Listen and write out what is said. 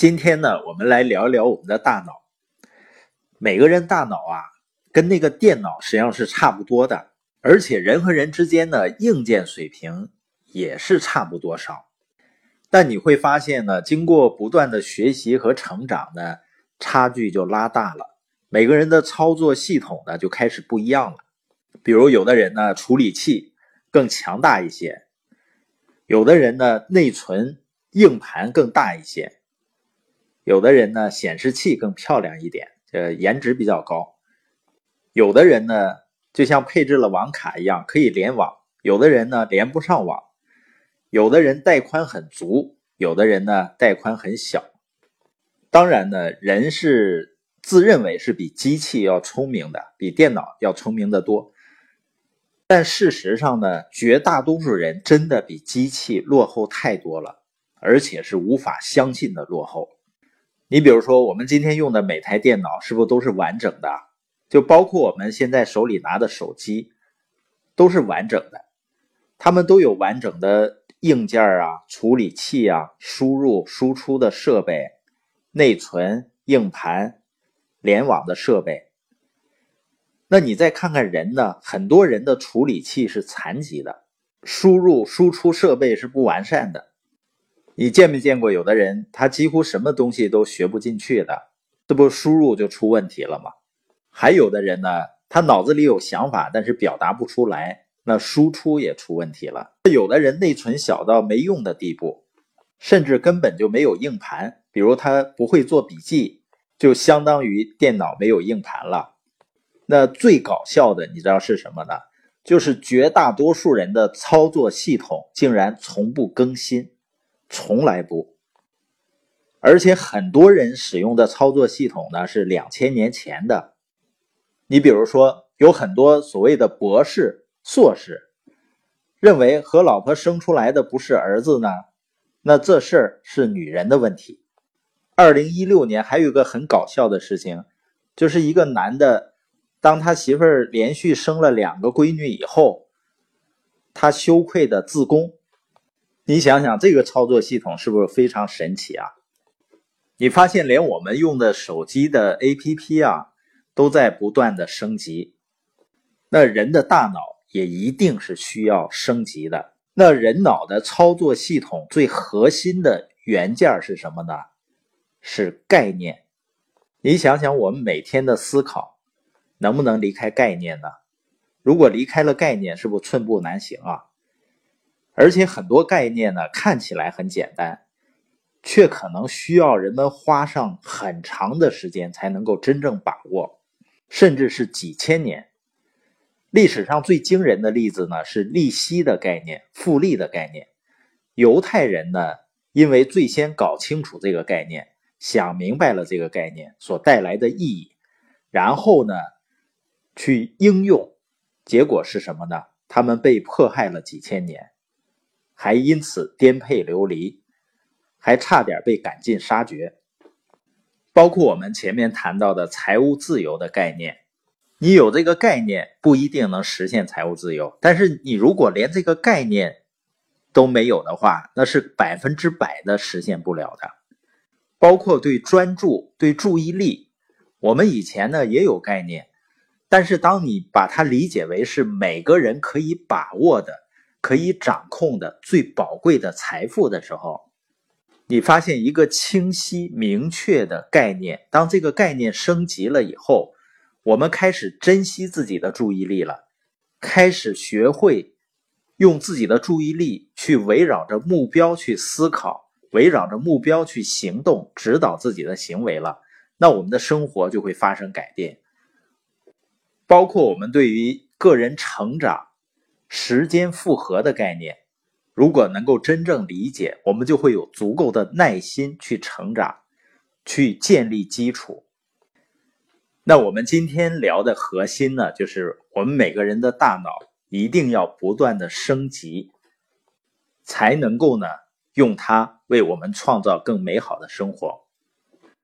今天呢，我们来聊一聊我们的大脑。每个人大脑啊，跟那个电脑实际上是差不多的，而且人和人之间的硬件水平也是差不多少。但你会发现呢，经过不断的学习和成长呢，差距就拉大了。每个人的操作系统呢，就开始不一样了。比如有的人呢，处理器更强大一些；有的人呢，内存硬盘更大一些。有的人呢，显示器更漂亮一点，呃，颜值比较高；有的人呢，就像配置了网卡一样，可以联网；有的人呢，连不上网；有的人带宽很足，有的人呢，带宽很小。当然呢，人是自认为是比机器要聪明的，比电脑要聪明的多。但事实上呢，绝大多数人真的比机器落后太多了，而且是无法相信的落后。你比如说，我们今天用的每台电脑是不是都是完整的？就包括我们现在手里拿的手机，都是完整的，它们都有完整的硬件啊、处理器啊、输入输出的设备、内存、硬盘、联网的设备。那你再看看人呢？很多人的处理器是残疾的，输入输出设备是不完善的。你见没见过有的人，他几乎什么东西都学不进去的，这不输入就出问题了吗？还有的人呢，他脑子里有想法，但是表达不出来，那输出也出问题了。有的人内存小到没用的地步，甚至根本就没有硬盘，比如他不会做笔记，就相当于电脑没有硬盘了。那最搞笑的，你知道是什么呢？就是绝大多数人的操作系统竟然从不更新。从来不，而且很多人使用的操作系统呢是两千年前的。你比如说，有很多所谓的博士、硕士，认为和老婆生出来的不是儿子呢，那这事儿是女人的问题。二零一六年还有一个很搞笑的事情，就是一个男的，当他媳妇儿连续生了两个闺女以后，他羞愧的自宫。你想想，这个操作系统是不是非常神奇啊？你发现连我们用的手机的 APP 啊，都在不断的升级。那人的大脑也一定是需要升级的。那人脑的操作系统最核心的元件是什么呢？是概念。你想想，我们每天的思考能不能离开概念呢？如果离开了概念，是不是寸步难行啊？而且很多概念呢，看起来很简单，却可能需要人们花上很长的时间才能够真正把握，甚至是几千年。历史上最惊人的例子呢，是利息的概念、复利的概念。犹太人呢，因为最先搞清楚这个概念，想明白了这个概念所带来的意义，然后呢，去应用，结果是什么呢？他们被迫害了几千年。还因此颠沛流离，还差点被赶尽杀绝。包括我们前面谈到的财务自由的概念，你有这个概念不一定能实现财务自由，但是你如果连这个概念都没有的话，那是百分之百的实现不了的。包括对专注、对注意力，我们以前呢也有概念，但是当你把它理解为是每个人可以把握的。可以掌控的最宝贵的财富的时候，你发现一个清晰明确的概念。当这个概念升级了以后，我们开始珍惜自己的注意力了，开始学会用自己的注意力去围绕着目标去思考，围绕着目标去行动，指导自己的行为了。那我们的生活就会发生改变，包括我们对于个人成长。时间复合的概念，如果能够真正理解，我们就会有足够的耐心去成长，去建立基础。那我们今天聊的核心呢，就是我们每个人的大脑一定要不断的升级，才能够呢用它为我们创造更美好的生活。